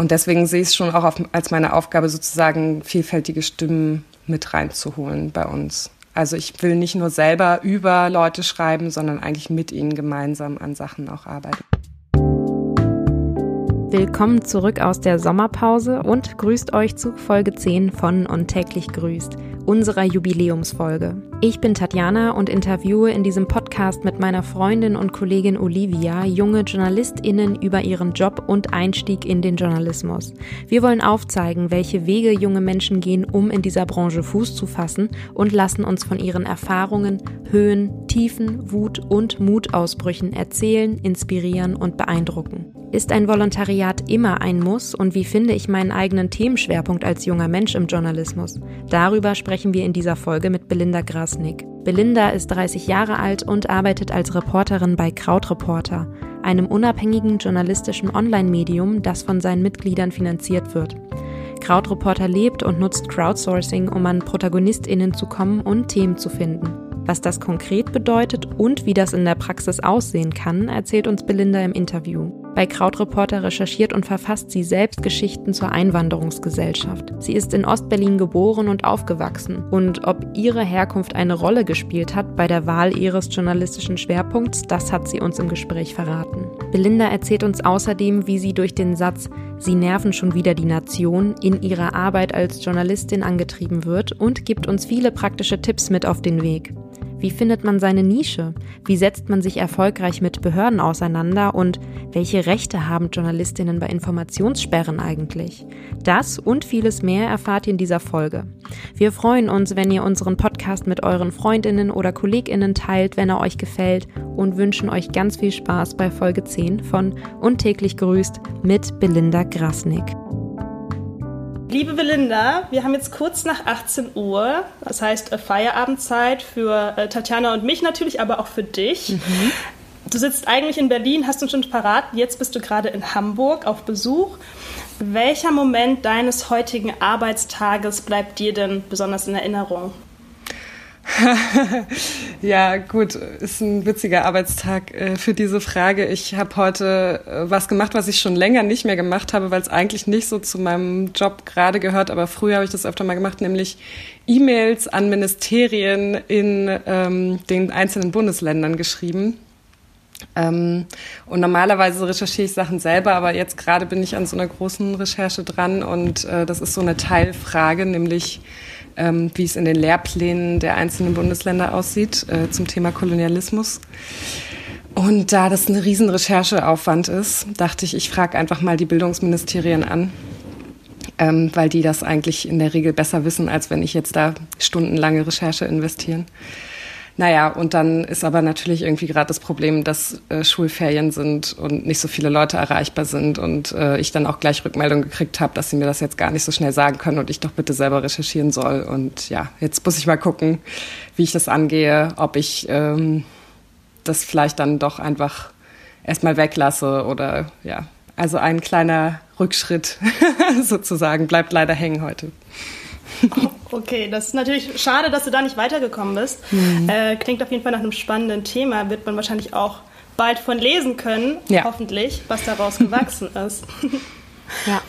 Und deswegen sehe ich es schon auch auf, als meine Aufgabe, sozusagen vielfältige Stimmen mit reinzuholen bei uns. Also ich will nicht nur selber über Leute schreiben, sondern eigentlich mit ihnen gemeinsam an Sachen auch arbeiten. Willkommen zurück aus der Sommerpause und grüßt euch zu Folge 10 von Und täglich grüßt, unserer Jubiläumsfolge. Ich bin Tatjana und interviewe in diesem Podcast mit meiner Freundin und Kollegin Olivia junge JournalistInnen über ihren Job und Einstieg in den Journalismus. Wir wollen aufzeigen, welche Wege junge Menschen gehen, um in dieser Branche Fuß zu fassen und lassen uns von ihren Erfahrungen, Höhen, Tiefen, Wut und Mutausbrüchen erzählen, inspirieren und beeindrucken. Ist ein Volontariat immer ein Muss und wie finde ich meinen eigenen Themenschwerpunkt als junger Mensch im Journalismus? Darüber sprechen wir in dieser Folge mit Belinda Grasnick. Belinda ist 30 Jahre alt und arbeitet als Reporterin bei Krautreporter, einem unabhängigen journalistischen Online-Medium, das von seinen Mitgliedern finanziert wird. Krautreporter lebt und nutzt Crowdsourcing, um an ProtagonistInnen zu kommen und Themen zu finden. Was das konkret bedeutet und wie das in der Praxis aussehen kann, erzählt uns Belinda im Interview. Bei Krautreporter recherchiert und verfasst sie selbst Geschichten zur Einwanderungsgesellschaft. Sie ist in Ostberlin geboren und aufgewachsen. Und ob ihre Herkunft eine Rolle gespielt hat bei der Wahl ihres journalistischen Schwerpunkts, das hat sie uns im Gespräch verraten. Belinda erzählt uns außerdem, wie sie durch den Satz Sie nerven schon wieder die Nation in ihrer Arbeit als Journalistin angetrieben wird und gibt uns viele praktische Tipps mit auf den Weg. Wie findet man seine Nische? Wie setzt man sich erfolgreich mit Behörden auseinander? Und welche Rechte haben Journalistinnen bei Informationssperren eigentlich? Das und vieles mehr erfahrt ihr in dieser Folge. Wir freuen uns, wenn ihr unseren Podcast mit euren Freundinnen oder Kolleginnen teilt, wenn er euch gefällt und wünschen euch ganz viel Spaß bei Folge 10 von Untäglich grüßt mit Belinda Grasnick. Liebe Belinda, wir haben jetzt kurz nach 18 Uhr, das heißt äh, Feierabendzeit für äh, Tatjana und mich natürlich, aber auch für dich. Mhm. Du sitzt eigentlich in Berlin, hast uns schon parat, jetzt bist du gerade in Hamburg auf Besuch. Welcher Moment deines heutigen Arbeitstages bleibt dir denn besonders in Erinnerung? ja, gut, ist ein witziger Arbeitstag äh, für diese Frage. Ich habe heute äh, was gemacht, was ich schon länger nicht mehr gemacht habe, weil es eigentlich nicht so zu meinem Job gerade gehört, aber früher habe ich das öfter mal gemacht, nämlich E-Mails an Ministerien in ähm, den einzelnen Bundesländern geschrieben. Ähm, und normalerweise recherchiere ich Sachen selber, aber jetzt gerade bin ich an so einer großen Recherche dran und äh, das ist so eine Teilfrage, nämlich ähm, wie es in den Lehrplänen der einzelnen Bundesländer aussieht äh, zum Thema Kolonialismus. Und da das ein riesen Rechercheaufwand ist, dachte ich, ich frage einfach mal die Bildungsministerien an, ähm, weil die das eigentlich in der Regel besser wissen, als wenn ich jetzt da stundenlange Recherche investieren. Naja, und dann ist aber natürlich irgendwie gerade das Problem, dass äh, Schulferien sind und nicht so viele Leute erreichbar sind und äh, ich dann auch gleich Rückmeldung gekriegt habe, dass sie mir das jetzt gar nicht so schnell sagen können und ich doch bitte selber recherchieren soll. Und ja, jetzt muss ich mal gucken, wie ich das angehe, ob ich ähm, das vielleicht dann doch einfach erstmal weglasse oder ja. Also ein kleiner Rückschritt sozusagen bleibt leider hängen heute. Okay, das ist natürlich schade, dass du da nicht weitergekommen bist. Mhm. Äh, klingt auf jeden Fall nach einem spannenden Thema. Wird man wahrscheinlich auch bald von lesen können, ja. hoffentlich, was daraus gewachsen ist. Ja.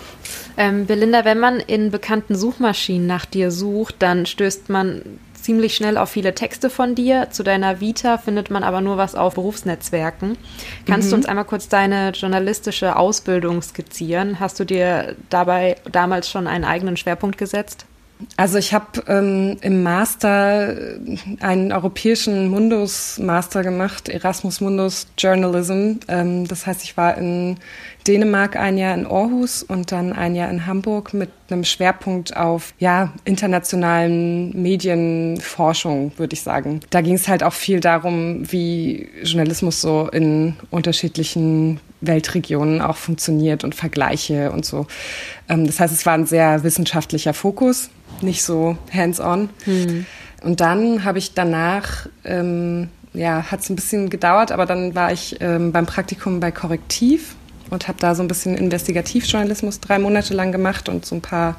Ähm, Belinda, wenn man in bekannten Suchmaschinen nach dir sucht, dann stößt man ziemlich schnell auf viele Texte von dir. Zu deiner Vita findet man aber nur was auf Berufsnetzwerken. Kannst mhm. du uns einmal kurz deine journalistische Ausbildung skizzieren? Hast du dir dabei damals schon einen eigenen Schwerpunkt gesetzt? Also ich habe ähm, im Master äh, einen europäischen Mundus-Master gemacht, Erasmus Mundus Journalism. Ähm, das heißt, ich war in Dänemark ein Jahr in Aarhus und dann ein Jahr in Hamburg mit einem Schwerpunkt auf ja internationalen Medienforschung, würde ich sagen. Da ging es halt auch viel darum, wie Journalismus so in unterschiedlichen Weltregionen auch funktioniert und Vergleiche und so. Ähm, das heißt, es war ein sehr wissenschaftlicher Fokus nicht so hands-on. Mhm. Und dann habe ich danach, ähm, ja, hat es ein bisschen gedauert, aber dann war ich ähm, beim Praktikum bei Korrektiv und habe da so ein bisschen Investigativjournalismus drei Monate lang gemacht und so ein paar,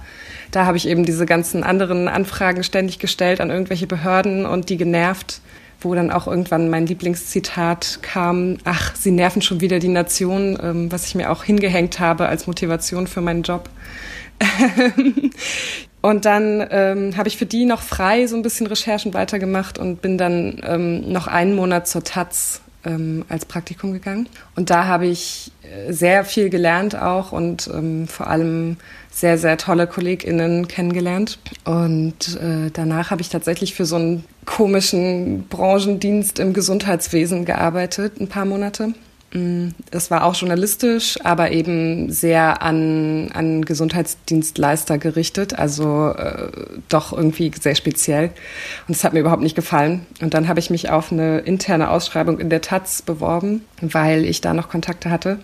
da habe ich eben diese ganzen anderen Anfragen ständig gestellt an irgendwelche Behörden und die genervt, wo dann auch irgendwann mein Lieblingszitat kam, ach, sie nerven schon wieder die Nation, ähm, was ich mir auch hingehängt habe als Motivation für meinen Job. und dann ähm, habe ich für die noch frei so ein bisschen Recherchen weitergemacht und bin dann ähm, noch einen Monat zur Taz ähm, als Praktikum gegangen. Und da habe ich äh, sehr viel gelernt auch und ähm, vor allem sehr, sehr tolle KollegInnen kennengelernt. Und äh, danach habe ich tatsächlich für so einen komischen Branchendienst im Gesundheitswesen gearbeitet, ein paar Monate. Mm, es war auch journalistisch, aber eben sehr an, an Gesundheitsdienstleister gerichtet, also äh, doch irgendwie sehr speziell. Und es hat mir überhaupt nicht gefallen. Und dann habe ich mich auf eine interne Ausschreibung in der Taz beworben, weil ich da noch Kontakte hatte.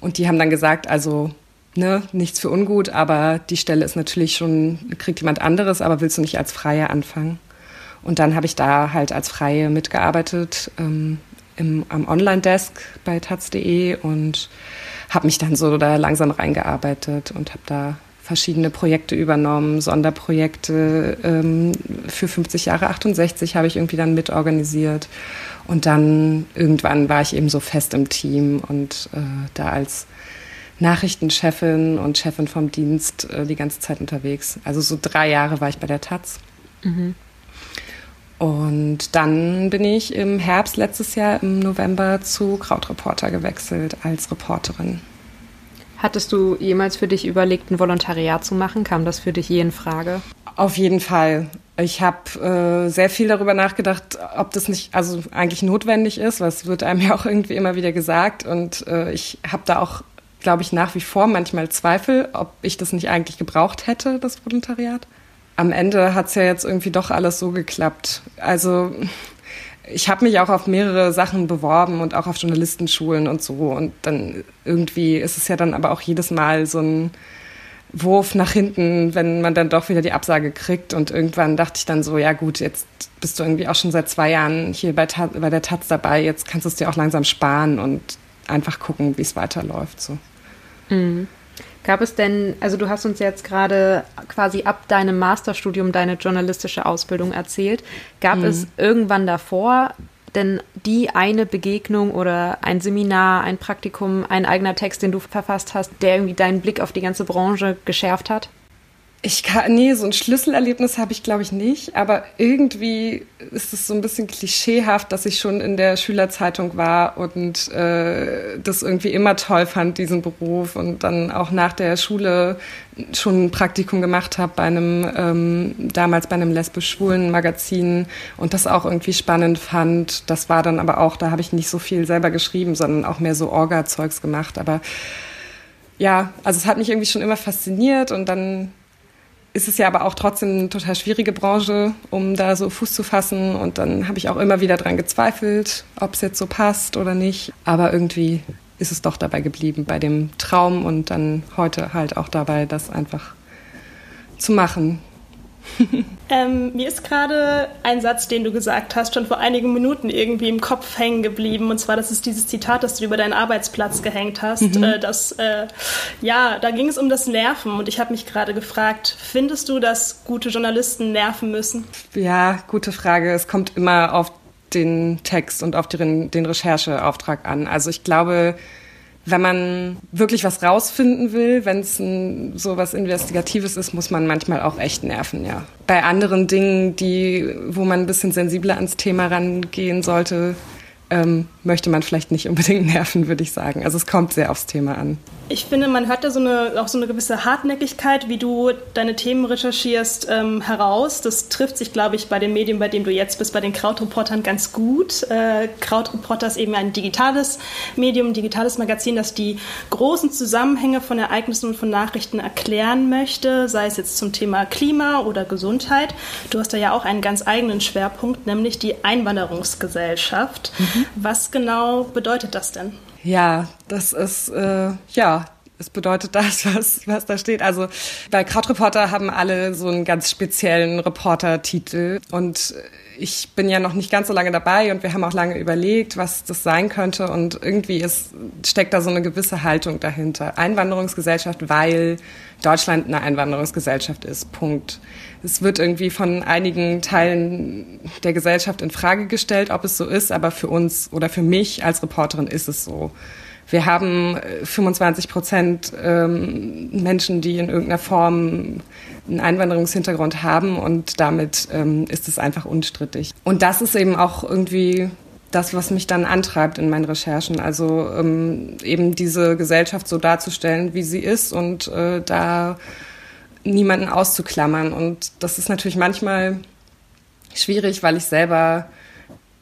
Und die haben dann gesagt, also ne, nichts für ungut, aber die Stelle ist natürlich schon, kriegt jemand anderes, aber willst du nicht als Freie anfangen? Und dann habe ich da halt als Freie mitgearbeitet ähm, im, am Online-Desk bei taz.de und habe mich dann so da langsam reingearbeitet und habe da verschiedene Projekte übernommen, Sonderprojekte ähm, für 50 Jahre 68 habe ich irgendwie dann mitorganisiert und dann irgendwann war ich eben so fest im Team und äh, da als Nachrichtenchefin und Chefin vom Dienst äh, die ganze Zeit unterwegs. Also so drei Jahre war ich bei der Taz. Mhm. Und dann bin ich im Herbst letztes Jahr im November zu Krautreporter gewechselt als Reporterin. Hattest du jemals für dich überlegt, ein Volontariat zu machen? Kam das für dich je in Frage? Auf jeden Fall. Ich habe äh, sehr viel darüber nachgedacht, ob das nicht also eigentlich notwendig ist, was wird einem ja auch irgendwie immer wieder gesagt. Und äh, ich habe da auch, glaube ich, nach wie vor manchmal Zweifel, ob ich das nicht eigentlich gebraucht hätte, das Volontariat am Ende hat es ja jetzt irgendwie doch alles so geklappt. Also ich habe mich auch auf mehrere Sachen beworben und auch auf Journalistenschulen und so. Und dann irgendwie ist es ja dann aber auch jedes Mal so ein Wurf nach hinten, wenn man dann doch wieder die Absage kriegt. Und irgendwann dachte ich dann so, ja gut, jetzt bist du irgendwie auch schon seit zwei Jahren hier bei, bei der Taz dabei. Jetzt kannst du es dir auch langsam sparen und einfach gucken, wie es weiterläuft. So. Mhm. Gab es denn, also du hast uns jetzt gerade quasi ab deinem Masterstudium deine journalistische Ausbildung erzählt. Gab mhm. es irgendwann davor denn die eine Begegnung oder ein Seminar, ein Praktikum, ein eigener Text, den du verfasst hast, der irgendwie deinen Blick auf die ganze Branche geschärft hat? Ich kann, nee, so ein Schlüsselerlebnis habe ich, glaube ich, nicht. Aber irgendwie ist es so ein bisschen klischeehaft, dass ich schon in der Schülerzeitung war und äh, das irgendwie immer toll fand, diesen Beruf. Und dann auch nach der Schule schon ein Praktikum gemacht habe bei einem, ähm, damals bei einem lesbisch-schwulen Magazin und das auch irgendwie spannend fand. Das war dann aber auch, da habe ich nicht so viel selber geschrieben, sondern auch mehr so Orga-Zeugs gemacht. Aber ja, also es hat mich irgendwie schon immer fasziniert und dann ist es ja aber auch trotzdem eine total schwierige Branche, um da so Fuß zu fassen. Und dann habe ich auch immer wieder dran gezweifelt, ob es jetzt so passt oder nicht. Aber irgendwie ist es doch dabei geblieben bei dem Traum und dann heute halt auch dabei, das einfach zu machen. ähm, mir ist gerade ein Satz, den du gesagt hast, schon vor einigen Minuten irgendwie im Kopf hängen geblieben. Und zwar, das ist dieses Zitat, das du über deinen Arbeitsplatz gehängt hast. Mhm. Äh, das, äh, ja, da ging es um das Nerven. Und ich habe mich gerade gefragt, findest du, dass gute Journalisten nerven müssen? Ja, gute Frage. Es kommt immer auf den Text und auf den, den Rechercheauftrag an. Also ich glaube, wenn man wirklich was rausfinden will, wenn es so was Investigatives ist, muss man manchmal auch echt nerven, ja. Bei anderen Dingen, die, wo man ein bisschen sensibler ans Thema rangehen sollte, ähm, möchte man vielleicht nicht unbedingt nerven, würde ich sagen. Also es kommt sehr aufs Thema an. Ich finde, man hört da so eine, auch so eine gewisse Hartnäckigkeit, wie du deine Themen recherchierst, ähm, heraus. Das trifft sich, glaube ich, bei den Medien, bei denen du jetzt bist, bei den Krautreportern ganz gut. Äh, Krautreporter ist eben ein digitales Medium, ein digitales Magazin, das die großen Zusammenhänge von Ereignissen und von Nachrichten erklären möchte, sei es jetzt zum Thema Klima oder Gesundheit. Du hast da ja auch einen ganz eigenen Schwerpunkt, nämlich die Einwanderungsgesellschaft. Mhm. Was genau bedeutet das denn? Ja, das ist äh, ja es bedeutet das, was, was da steht. Also bei Krautreporter haben alle so einen ganz speziellen Reporter-Titel und ich bin ja noch nicht ganz so lange dabei und wir haben auch lange überlegt, was das sein könnte und irgendwie ist, steckt da so eine gewisse Haltung dahinter. Einwanderungsgesellschaft, weil Deutschland eine Einwanderungsgesellschaft ist. Punkt. Es wird irgendwie von einigen Teilen der Gesellschaft in Frage gestellt, ob es so ist, aber für uns oder für mich als Reporterin ist es so. Wir haben 25 äh, Prozent ähm, Menschen, die in irgendeiner Form einen Einwanderungshintergrund haben und damit ähm, ist es einfach unstrittig. Und das ist eben auch irgendwie das, was mich dann antreibt in meinen Recherchen. Also ähm, eben diese Gesellschaft so darzustellen, wie sie ist und äh, da niemanden auszuklammern. Und das ist natürlich manchmal schwierig, weil ich selber,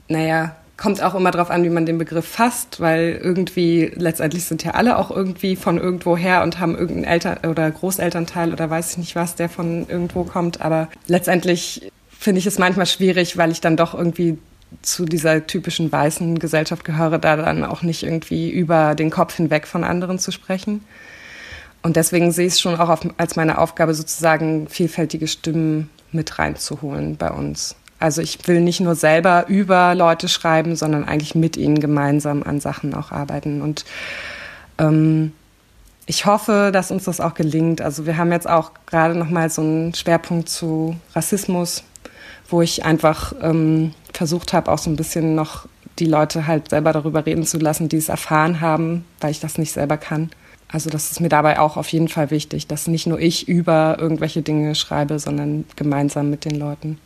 naja, kommt auch immer darauf an, wie man den Begriff fasst, weil irgendwie letztendlich sind ja alle auch irgendwie von irgendwo her und haben irgendeinen Eltern oder Großelternteil oder weiß ich nicht was, der von irgendwo kommt. Aber letztendlich finde ich es manchmal schwierig, weil ich dann doch irgendwie zu dieser typischen weißen Gesellschaft gehöre, da dann auch nicht irgendwie über den Kopf hinweg von anderen zu sprechen. Und deswegen sehe ich es schon auch als meine Aufgabe, sozusagen vielfältige Stimmen mit reinzuholen bei uns. Also ich will nicht nur selber über Leute schreiben, sondern eigentlich mit ihnen gemeinsam an Sachen auch arbeiten. Und ähm, ich hoffe, dass uns das auch gelingt. Also wir haben jetzt auch gerade noch mal so einen Schwerpunkt zu Rassismus, wo ich einfach ähm, versucht habe, auch so ein bisschen noch die Leute halt selber darüber reden zu lassen, die es erfahren haben, weil ich das nicht selber kann. Also das ist mir dabei auch auf jeden Fall wichtig, dass nicht nur ich über irgendwelche Dinge schreibe, sondern gemeinsam mit den Leuten.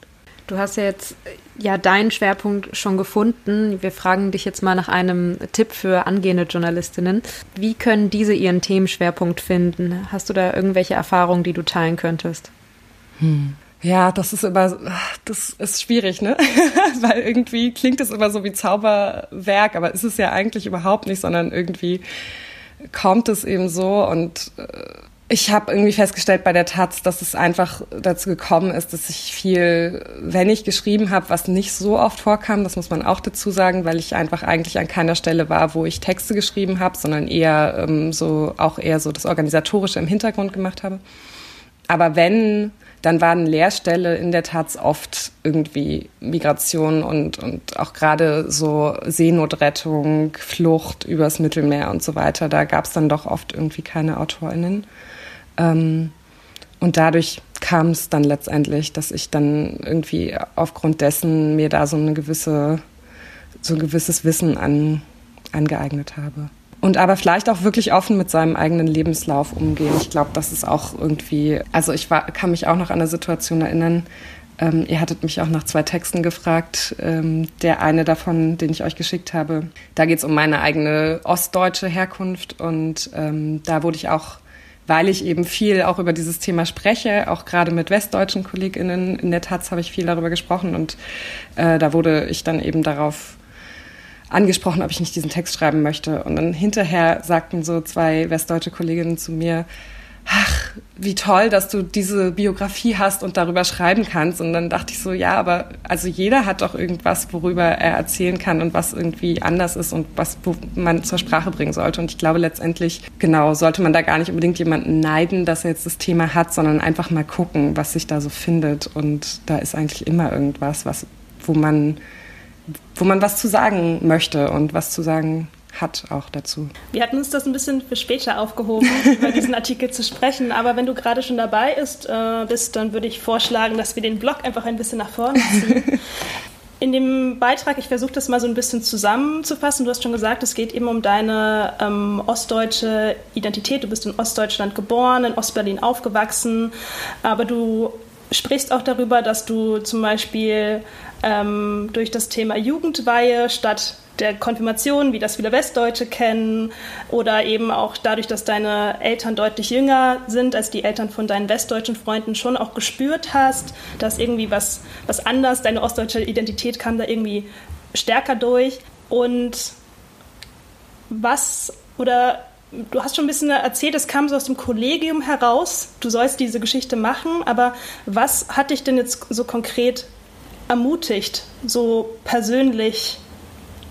Du hast ja jetzt ja deinen Schwerpunkt schon gefunden. Wir fragen dich jetzt mal nach einem Tipp für angehende Journalistinnen. Wie können diese ihren Themenschwerpunkt finden? Hast du da irgendwelche Erfahrungen, die du teilen könntest? Hm. Ja, das ist immer, das ist schwierig, ne? Weil irgendwie klingt es immer so wie Zauberwerk, aber ist es ja eigentlich überhaupt nicht, sondern irgendwie kommt es eben so und äh, ich habe irgendwie festgestellt bei der Taz, dass es einfach dazu gekommen ist, dass ich viel, wenn ich geschrieben habe, was nicht so oft vorkam, das muss man auch dazu sagen, weil ich einfach eigentlich an keiner Stelle war, wo ich Texte geschrieben habe, sondern eher ähm, so auch eher so das organisatorische im Hintergrund gemacht habe. Aber wenn, dann waren Leerstelle in der Taz oft irgendwie Migration und und auch gerade so Seenotrettung, Flucht übers Mittelmeer und so weiter. Da gab es dann doch oft irgendwie keine AutorInnen. Ähm, und dadurch kam es dann letztendlich, dass ich dann irgendwie aufgrund dessen mir da so eine gewisse, so ein gewisses Wissen an, angeeignet habe. Und aber vielleicht auch wirklich offen mit seinem eigenen Lebenslauf umgehen. Ich glaube, das ist auch irgendwie, also ich war, kann mich auch noch an eine Situation erinnern. Ähm, ihr hattet mich auch nach zwei Texten gefragt. Ähm, der eine davon, den ich euch geschickt habe, da geht es um meine eigene ostdeutsche Herkunft. Und ähm, da wurde ich auch weil ich eben viel auch über dieses Thema spreche, auch gerade mit westdeutschen KollegInnen. In der Taz habe ich viel darüber gesprochen und äh, da wurde ich dann eben darauf angesprochen, ob ich nicht diesen Text schreiben möchte. Und dann hinterher sagten so zwei westdeutsche Kolleginnen zu mir, ach, wie toll, dass du diese Biografie hast und darüber schreiben kannst. Und dann dachte ich so, ja, aber also jeder hat doch irgendwas, worüber er erzählen kann und was irgendwie anders ist und was man zur Sprache bringen sollte. Und ich glaube letztendlich, genau, sollte man da gar nicht unbedingt jemanden neiden, dass er jetzt das Thema hat, sondern einfach mal gucken, was sich da so findet. Und da ist eigentlich immer irgendwas, was, wo man, wo man was zu sagen möchte und was zu sagen hat auch dazu. Wir hatten uns das ein bisschen für später aufgehoben, über diesen Artikel zu sprechen. Aber wenn du gerade schon dabei ist, äh, bist, dann würde ich vorschlagen, dass wir den Blog einfach ein bisschen nach vorne ziehen. In dem Beitrag, ich versuche das mal so ein bisschen zusammenzufassen. Du hast schon gesagt, es geht eben um deine ähm, ostdeutsche Identität. Du bist in Ostdeutschland geboren, in Ostberlin aufgewachsen, aber du sprichst auch darüber, dass du zum Beispiel ähm, durch das Thema Jugendweihe statt der Konfirmation, wie das viele Westdeutsche kennen, oder eben auch dadurch, dass deine Eltern deutlich jünger sind als die Eltern von deinen westdeutschen Freunden, schon auch gespürt hast, dass irgendwie was, was anders, deine ostdeutsche Identität kam da irgendwie stärker durch. Und was oder du hast schon ein bisschen erzählt, es kam so aus dem Kollegium heraus, du sollst diese Geschichte machen, aber was hat dich denn jetzt so konkret ermutigt, so persönlich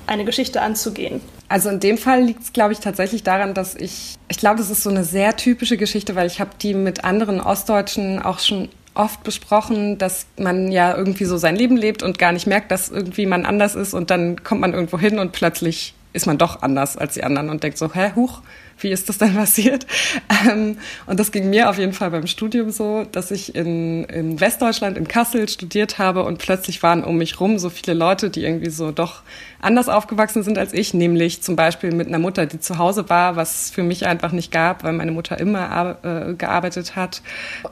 eine Geschichte anzugehen? Also in dem Fall liegt es, glaube ich, tatsächlich daran, dass ich, ich glaube, das ist so eine sehr typische Geschichte, weil ich habe die mit anderen Ostdeutschen auch schon oft besprochen, dass man ja irgendwie so sein Leben lebt und gar nicht merkt, dass irgendwie man anders ist und dann kommt man irgendwo hin und plötzlich ist man doch anders als die anderen und denkt so, hä, huch, wie ist das denn passiert? Ähm, und das ging mir auf jeden Fall beim Studium so, dass ich in, in Westdeutschland, in Kassel studiert habe und plötzlich waren um mich rum so viele Leute, die irgendwie so doch anders aufgewachsen sind als ich, nämlich zum Beispiel mit einer Mutter, die zu Hause war, was für mich einfach nicht gab, weil meine Mutter immer äh, gearbeitet hat.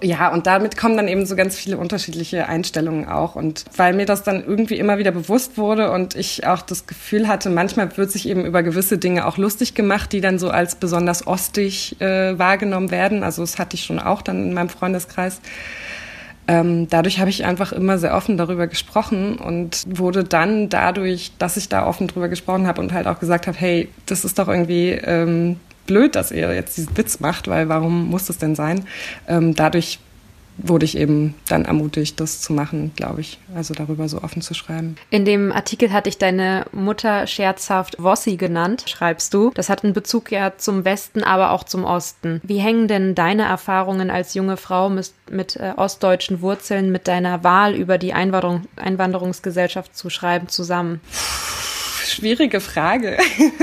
Ja, und damit kommen dann eben so ganz viele unterschiedliche Einstellungen auch. Und weil mir das dann irgendwie immer wieder bewusst wurde und ich auch das Gefühl hatte, manchmal wird sich eben über gewisse Dinge auch lustig gemacht, die dann so als besonders ostig äh, wahrgenommen werden. Also das hatte ich schon auch dann in meinem Freundeskreis ähm, dadurch habe ich einfach immer sehr offen darüber gesprochen und wurde dann dadurch, dass ich da offen drüber gesprochen habe und halt auch gesagt habe, hey, das ist doch irgendwie ähm, blöd, dass ihr jetzt diesen Witz macht, weil warum muss das denn sein? Ähm, dadurch wurde ich eben dann ermutigt, das zu machen, glaube ich. Also darüber so offen zu schreiben. In dem Artikel hatte ich deine Mutter scherzhaft Wossi genannt, schreibst du. Das hat einen Bezug ja zum Westen, aber auch zum Osten. Wie hängen denn deine Erfahrungen als junge Frau mit, mit äh, ostdeutschen Wurzeln mit deiner Wahl über die Einwanderung, Einwanderungsgesellschaft zu schreiben zusammen? Schwierige Frage.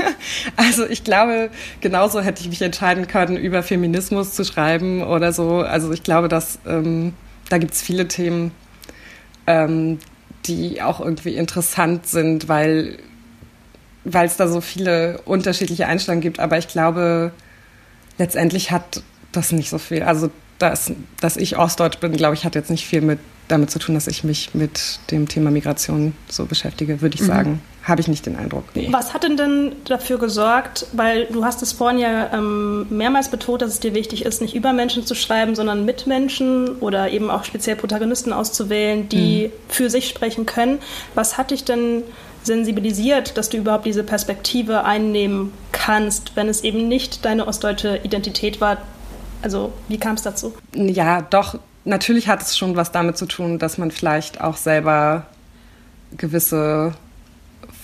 also ich glaube, genauso hätte ich mich entscheiden können, über Feminismus zu schreiben oder so. Also ich glaube, dass ähm, da gibt es viele Themen, ähm, die auch irgendwie interessant sind, weil weil es da so viele unterschiedliche Einstellungen gibt. Aber ich glaube, letztendlich hat das nicht so viel. Also dass, dass ich Ostdeutsch bin, glaube ich, hat jetzt nicht viel mit damit zu tun, dass ich mich mit dem Thema Migration so beschäftige, würde ich mhm. sagen. Habe ich nicht den Eindruck. Nee. Was hat denn denn dafür gesorgt, weil du hast es vorhin ja ähm, mehrmals betont, dass es dir wichtig ist, nicht über Menschen zu schreiben, sondern mit Menschen oder eben auch speziell Protagonisten auszuwählen, die mhm. für sich sprechen können. Was hat dich denn sensibilisiert, dass du überhaupt diese Perspektive einnehmen kannst, wenn es eben nicht deine ostdeutsche Identität war, also wie kam es dazu? Ja, doch, natürlich hat es schon was damit zu tun, dass man vielleicht auch selber gewisse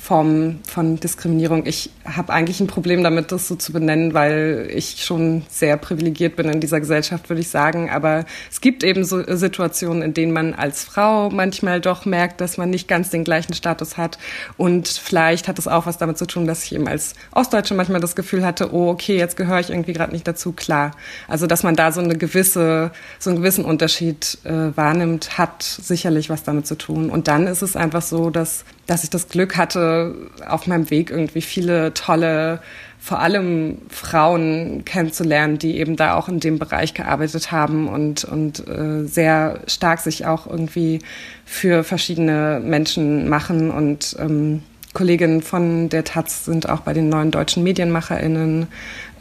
Form von Diskriminierung. Ich habe eigentlich ein Problem damit, das so zu benennen, weil ich schon sehr privilegiert bin in dieser Gesellschaft, würde ich sagen. Aber es gibt eben so Situationen, in denen man als Frau manchmal doch merkt, dass man nicht ganz den gleichen Status hat. Und vielleicht hat es auch was damit zu tun, dass ich eben als Ostdeutsche manchmal das Gefühl hatte, oh, okay, jetzt gehöre ich irgendwie gerade nicht dazu. Klar. Also, dass man da so eine gewisse, so einen gewissen Unterschied äh, wahrnimmt, hat sicherlich was damit zu tun. Und dann ist es einfach so, dass dass ich das Glück hatte, auf meinem Weg irgendwie viele tolle, vor allem Frauen kennenzulernen, die eben da auch in dem Bereich gearbeitet haben und, und äh, sehr stark sich auch irgendwie für verschiedene Menschen machen. Und ähm, Kolleginnen von der Taz sind auch bei den neuen deutschen MedienmacherInnen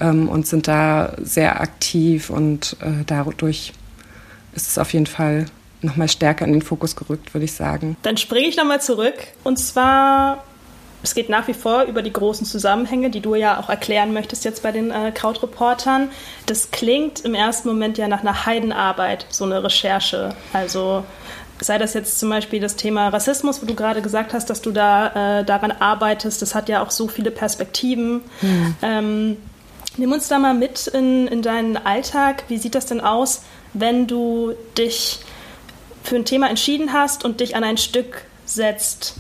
ähm, und sind da sehr aktiv und äh, dadurch ist es auf jeden Fall nochmal stärker in den Fokus gerückt, würde ich sagen. Dann springe ich nochmal zurück. Und zwar, es geht nach wie vor über die großen Zusammenhänge, die du ja auch erklären möchtest jetzt bei den äh, Krautreportern. Das klingt im ersten Moment ja nach einer Heidenarbeit, so eine Recherche. Also sei das jetzt zum Beispiel das Thema Rassismus, wo du gerade gesagt hast, dass du da äh, daran arbeitest. Das hat ja auch so viele Perspektiven. Hm. Ähm, nimm uns da mal mit in, in deinen Alltag. Wie sieht das denn aus, wenn du dich für ein Thema entschieden hast und dich an ein Stück setzt.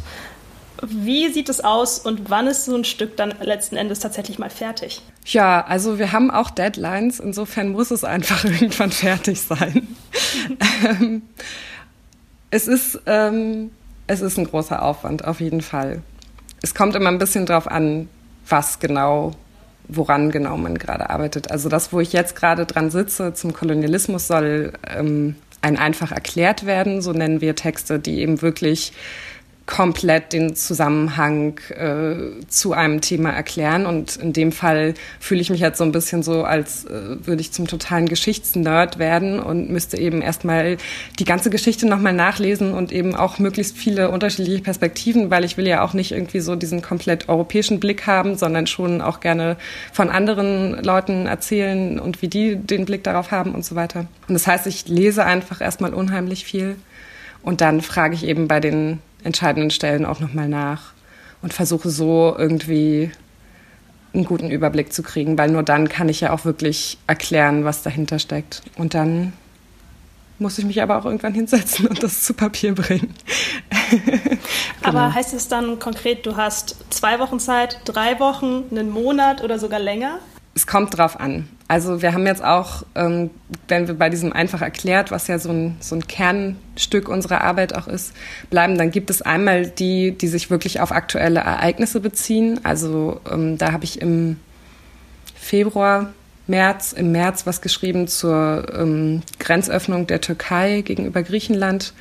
Wie sieht es aus und wann ist so ein Stück dann letzten Endes tatsächlich mal fertig? Ja, also wir haben auch Deadlines, insofern muss es einfach irgendwann fertig sein. ähm, es, ist, ähm, es ist ein großer Aufwand, auf jeden Fall. Es kommt immer ein bisschen drauf an, was genau, woran genau man gerade arbeitet. Also das, wo ich jetzt gerade dran sitze zum Kolonialismus, soll ähm, ein einfach erklärt werden. So nennen wir Texte, die eben wirklich komplett den Zusammenhang äh, zu einem Thema erklären. Und in dem Fall fühle ich mich jetzt so ein bisschen so, als äh, würde ich zum totalen Geschichtsnerd werden und müsste eben erstmal die ganze Geschichte nochmal nachlesen und eben auch möglichst viele unterschiedliche Perspektiven, weil ich will ja auch nicht irgendwie so diesen komplett europäischen Blick haben, sondern schon auch gerne von anderen Leuten erzählen und wie die den Blick darauf haben und so weiter. Und das heißt, ich lese einfach erstmal unheimlich viel. Und dann frage ich eben bei den entscheidenden Stellen auch nochmal nach und versuche so irgendwie einen guten Überblick zu kriegen, weil nur dann kann ich ja auch wirklich erklären, was dahinter steckt. Und dann muss ich mich aber auch irgendwann hinsetzen und das zu Papier bringen. genau. Aber heißt es dann konkret, du hast zwei Wochen Zeit, drei Wochen, einen Monat oder sogar länger? Es kommt drauf an. Also wir haben jetzt auch, ähm, wenn wir bei diesem einfach erklärt, was ja so ein, so ein Kernstück unserer Arbeit auch ist, bleiben, dann gibt es einmal die, die sich wirklich auf aktuelle Ereignisse beziehen. Also ähm, da habe ich im Februar März, im März was geschrieben zur ähm, Grenzöffnung der Türkei gegenüber Griechenland.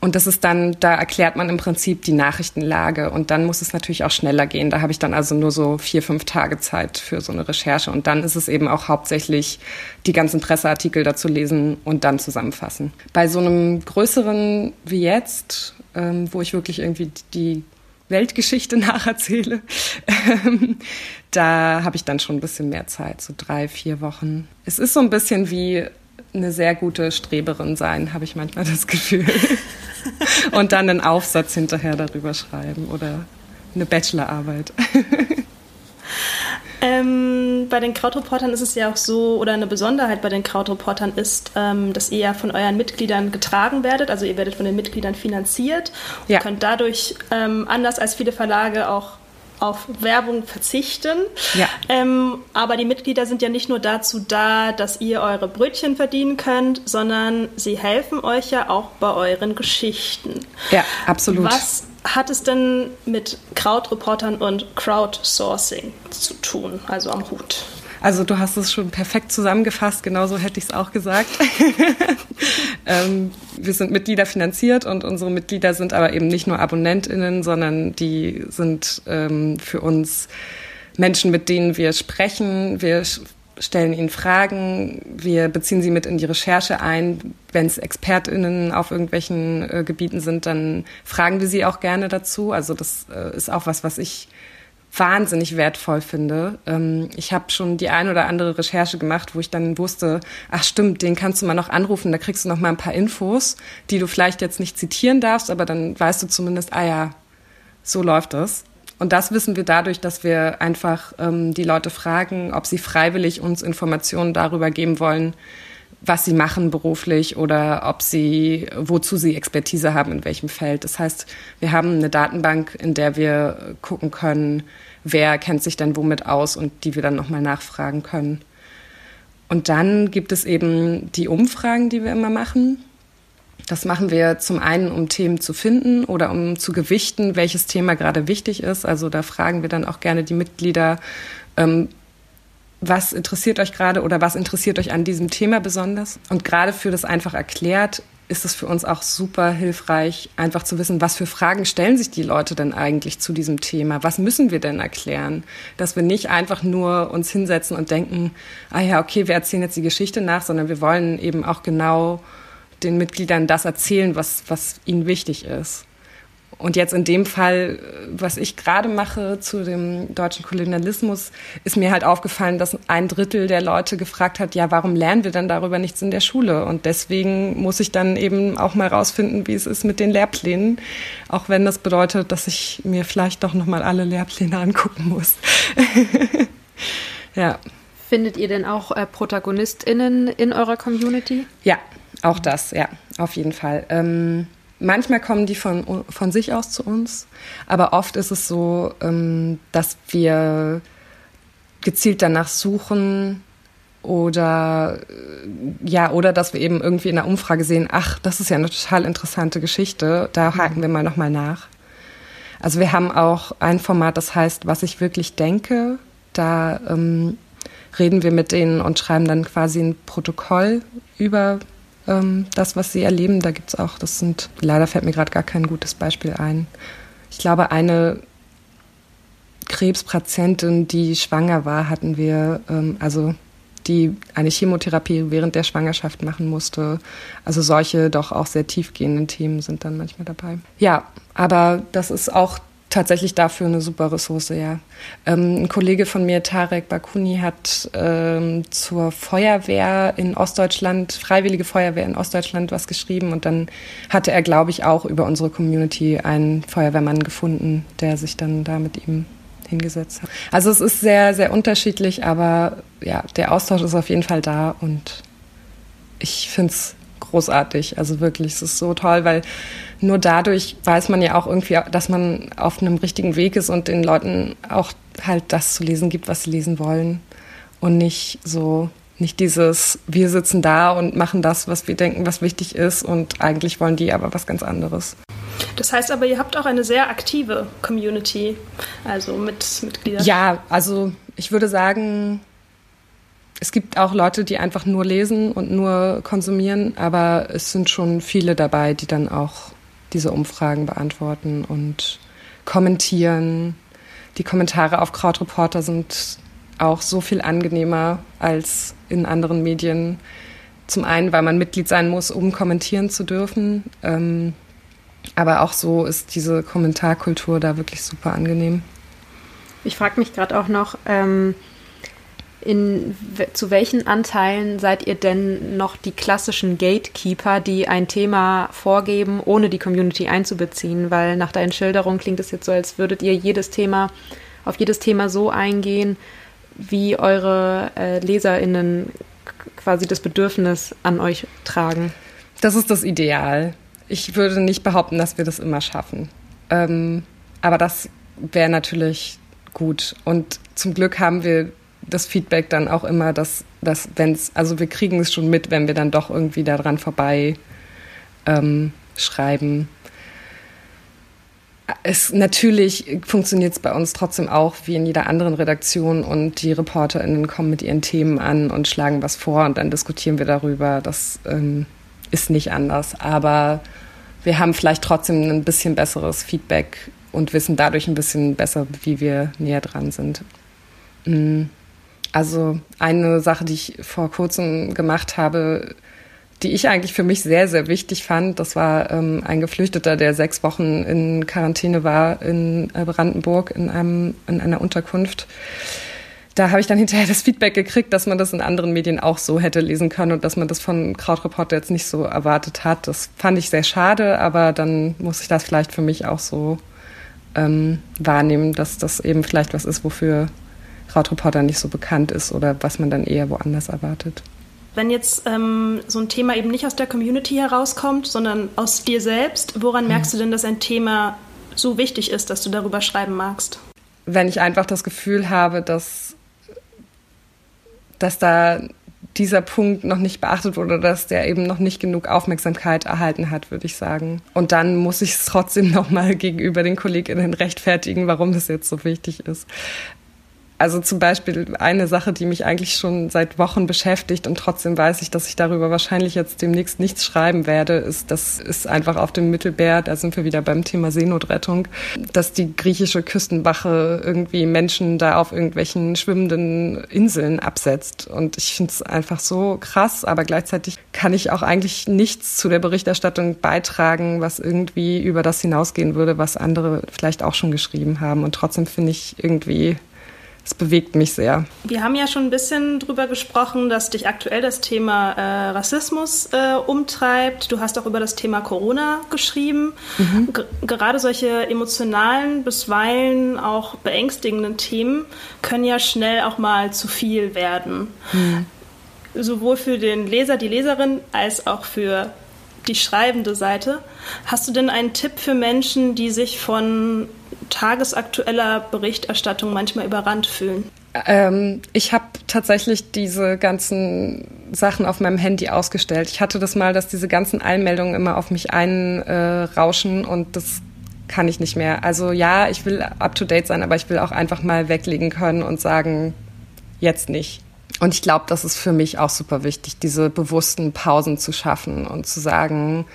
Und das ist dann, da erklärt man im Prinzip die Nachrichtenlage und dann muss es natürlich auch schneller gehen. Da habe ich dann also nur so vier, fünf Tage Zeit für so eine Recherche und dann ist es eben auch hauptsächlich die ganzen Presseartikel dazu lesen und dann zusammenfassen. Bei so einem größeren wie jetzt, ähm, wo ich wirklich irgendwie die Weltgeschichte nacherzähle, ähm, da habe ich dann schon ein bisschen mehr Zeit, so drei, vier Wochen. Es ist so ein bisschen wie eine sehr gute Streberin sein, habe ich manchmal das Gefühl. Und dann einen Aufsatz hinterher darüber schreiben oder eine Bachelorarbeit. Ähm, bei den Krautreportern ist es ja auch so, oder eine Besonderheit bei den Krautreportern ist, ähm, dass ihr ja von euren Mitgliedern getragen werdet. Also ihr werdet von den Mitgliedern finanziert und ja. könnt dadurch ähm, anders als viele Verlage auch auf Werbung verzichten. Ja. Ähm, aber die Mitglieder sind ja nicht nur dazu da, dass ihr eure Brötchen verdienen könnt, sondern sie helfen euch ja auch bei euren Geschichten. Ja, absolut. Was hat es denn mit Krautreportern und Crowdsourcing zu tun, also am Hut? Also du hast es schon perfekt zusammengefasst, genauso hätte ich es auch gesagt. ähm, wir sind Mitglieder finanziert und unsere Mitglieder sind aber eben nicht nur AbonnentInnen, sondern die sind ähm, für uns Menschen, mit denen wir sprechen. Wir stellen ihnen Fragen, wir beziehen sie mit in die Recherche ein. Wenn es ExpertInnen auf irgendwelchen äh, Gebieten sind, dann fragen wir sie auch gerne dazu. Also das äh, ist auch was, was ich wahnsinnig wertvoll finde. Ähm, ich habe schon die ein oder andere Recherche gemacht, wo ich dann wusste, ach stimmt, den kannst du mal noch anrufen, da kriegst du noch mal ein paar Infos, die du vielleicht jetzt nicht zitieren darfst, aber dann weißt du zumindest, ah ja, so läuft es. Und das wissen wir dadurch, dass wir einfach ähm, die Leute fragen, ob sie freiwillig uns Informationen darüber geben wollen, was sie machen beruflich oder ob sie, wozu sie Expertise haben, in welchem Feld. Das heißt, wir haben eine Datenbank, in der wir gucken können, wer kennt sich denn womit aus und die wir dann nochmal nachfragen können. Und dann gibt es eben die Umfragen, die wir immer machen. Das machen wir zum einen, um Themen zu finden oder um zu gewichten, welches Thema gerade wichtig ist. Also da fragen wir dann auch gerne die Mitglieder, ähm, was interessiert euch gerade oder was interessiert euch an diesem Thema besonders? Und gerade für das einfach erklärt ist es für uns auch super hilfreich, einfach zu wissen, was für Fragen stellen sich die Leute denn eigentlich zu diesem Thema? Was müssen wir denn erklären? Dass wir nicht einfach nur uns hinsetzen und denken, ah ja, okay, wir erzählen jetzt die Geschichte nach, sondern wir wollen eben auch genau den Mitgliedern das erzählen, was, was ihnen wichtig ist. Und jetzt in dem Fall, was ich gerade mache zu dem deutschen Kolonialismus, ist mir halt aufgefallen, dass ein Drittel der Leute gefragt hat, ja, warum lernen wir denn darüber nichts in der Schule? Und deswegen muss ich dann eben auch mal rausfinden, wie es ist mit den Lehrplänen, auch wenn das bedeutet, dass ich mir vielleicht doch noch mal alle Lehrpläne angucken muss. ja. Findet ihr denn auch äh, ProtagonistInnen in eurer Community? Ja, auch das, ja, auf jeden Fall. Ähm, Manchmal kommen die von, von sich aus zu uns, aber oft ist es so, ähm, dass wir gezielt danach suchen oder äh, ja, oder dass wir eben irgendwie in der Umfrage sehen, ach, das ist ja eine total interessante Geschichte, da mhm. haken wir mal nochmal nach. Also wir haben auch ein Format, das heißt, was ich wirklich denke. Da ähm, reden wir mit denen und schreiben dann quasi ein Protokoll über ähm, das, was sie erleben. Da gibt es auch, das sind, leider fällt mir gerade gar kein gutes Beispiel ein. Ich glaube, eine Krebspatientin, die schwanger war, hatten wir, ähm, also die eine Chemotherapie während der Schwangerschaft machen musste. Also solche doch auch sehr tiefgehenden Themen sind dann manchmal dabei. Ja, aber das ist auch tatsächlich dafür eine super Ressource, ja. Ähm, ein Kollege von mir, Tarek Bakuni, hat ähm, zur Feuerwehr in Ostdeutschland, Freiwillige Feuerwehr in Ostdeutschland was geschrieben und dann hatte er, glaube ich, auch über unsere Community einen Feuerwehrmann gefunden, der sich dann da mit ihm hingesetzt habe. Also es ist sehr, sehr unterschiedlich, aber ja, der Austausch ist auf jeden Fall da und ich finde es großartig. Also wirklich, es ist so toll, weil nur dadurch weiß man ja auch irgendwie, dass man auf einem richtigen Weg ist und den Leuten auch halt das zu lesen gibt, was sie lesen wollen. Und nicht so, nicht dieses, wir sitzen da und machen das, was wir denken, was wichtig ist und eigentlich wollen die aber was ganz anderes. Das heißt aber, ihr habt auch eine sehr aktive Community, also mit Mitgliedern. Ja, also ich würde sagen, es gibt auch Leute, die einfach nur lesen und nur konsumieren, aber es sind schon viele dabei, die dann auch diese Umfragen beantworten und kommentieren. Die Kommentare auf Krautreporter sind auch so viel angenehmer als in anderen Medien. Zum einen, weil man Mitglied sein muss, um kommentieren zu dürfen. Ähm, aber auch so ist diese Kommentarkultur da wirklich super angenehm. Ich frage mich gerade auch noch, ähm, in, zu welchen Anteilen seid ihr denn noch die klassischen Gatekeeper, die ein Thema vorgeben, ohne die Community einzubeziehen? Weil nach deinen Schilderungen klingt es jetzt so, als würdet ihr jedes Thema, auf jedes Thema so eingehen, wie eure äh, LeserInnen quasi das Bedürfnis an euch tragen. Das ist das Ideal. Ich würde nicht behaupten, dass wir das immer schaffen. Ähm, aber das wäre natürlich gut. Und zum Glück haben wir das Feedback dann auch immer, dass, dass wenn es, also wir kriegen es schon mit, wenn wir dann doch irgendwie daran vorbei ähm, schreiben. Es, natürlich funktioniert es bei uns trotzdem auch wie in jeder anderen Redaktion und die ReporterInnen kommen mit ihren Themen an und schlagen was vor und dann diskutieren wir darüber. Das ähm, ist nicht anders. Aber wir haben vielleicht trotzdem ein bisschen besseres Feedback und wissen dadurch ein bisschen besser, wie wir näher dran sind. Mhm. Also eine Sache, die ich vor kurzem gemacht habe, die ich eigentlich für mich sehr, sehr wichtig fand, das war ähm, ein Geflüchteter, der sechs Wochen in Quarantäne war in äh, Brandenburg in, einem, in einer Unterkunft. Da habe ich dann hinterher das Feedback gekriegt, dass man das in anderen Medien auch so hätte lesen können und dass man das von Krautreporter jetzt nicht so erwartet hat. Das fand ich sehr schade, aber dann muss ich das vielleicht für mich auch so ähm, wahrnehmen, dass das eben vielleicht was ist, wofür Krautreporter nicht so bekannt ist oder was man dann eher woanders erwartet. Wenn jetzt ähm, so ein Thema eben nicht aus der Community herauskommt, sondern aus dir selbst, woran mhm. merkst du denn, dass ein Thema so wichtig ist, dass du darüber schreiben magst? Wenn ich einfach das Gefühl habe, dass, dass da dieser Punkt noch nicht beachtet wurde, dass der eben noch nicht genug Aufmerksamkeit erhalten hat, würde ich sagen. Und dann muss ich es trotzdem nochmal gegenüber den KollegInnen rechtfertigen, warum das jetzt so wichtig ist. Also zum Beispiel eine Sache, die mich eigentlich schon seit Wochen beschäftigt und trotzdem weiß ich, dass ich darüber wahrscheinlich jetzt demnächst nichts schreiben werde, ist, das ist einfach auf dem Mittelmeer, da sind wir wieder beim Thema Seenotrettung, dass die griechische Küstenwache irgendwie Menschen da auf irgendwelchen schwimmenden Inseln absetzt. Und ich finde es einfach so krass, aber gleichzeitig kann ich auch eigentlich nichts zu der Berichterstattung beitragen, was irgendwie über das hinausgehen würde, was andere vielleicht auch schon geschrieben haben. Und trotzdem finde ich irgendwie es bewegt mich sehr. Wir haben ja schon ein bisschen drüber gesprochen, dass dich aktuell das Thema äh, Rassismus äh, umtreibt. Du hast auch über das Thema Corona geschrieben. Mhm. Gerade solche emotionalen, bisweilen auch beängstigenden Themen können ja schnell auch mal zu viel werden. Mhm. Sowohl für den Leser, die Leserin, als auch für die schreibende Seite. Hast du denn einen Tipp für Menschen, die sich von tagesaktueller Berichterstattung manchmal überrannt fühlen? Ähm, ich habe tatsächlich diese ganzen Sachen auf meinem Handy ausgestellt. Ich hatte das mal, dass diese ganzen Einmeldungen immer auf mich einrauschen äh, und das kann ich nicht mehr. Also ja, ich will up-to-date sein, aber ich will auch einfach mal weglegen können und sagen, jetzt nicht. Und ich glaube, das ist für mich auch super wichtig, diese bewussten Pausen zu schaffen und zu sagen,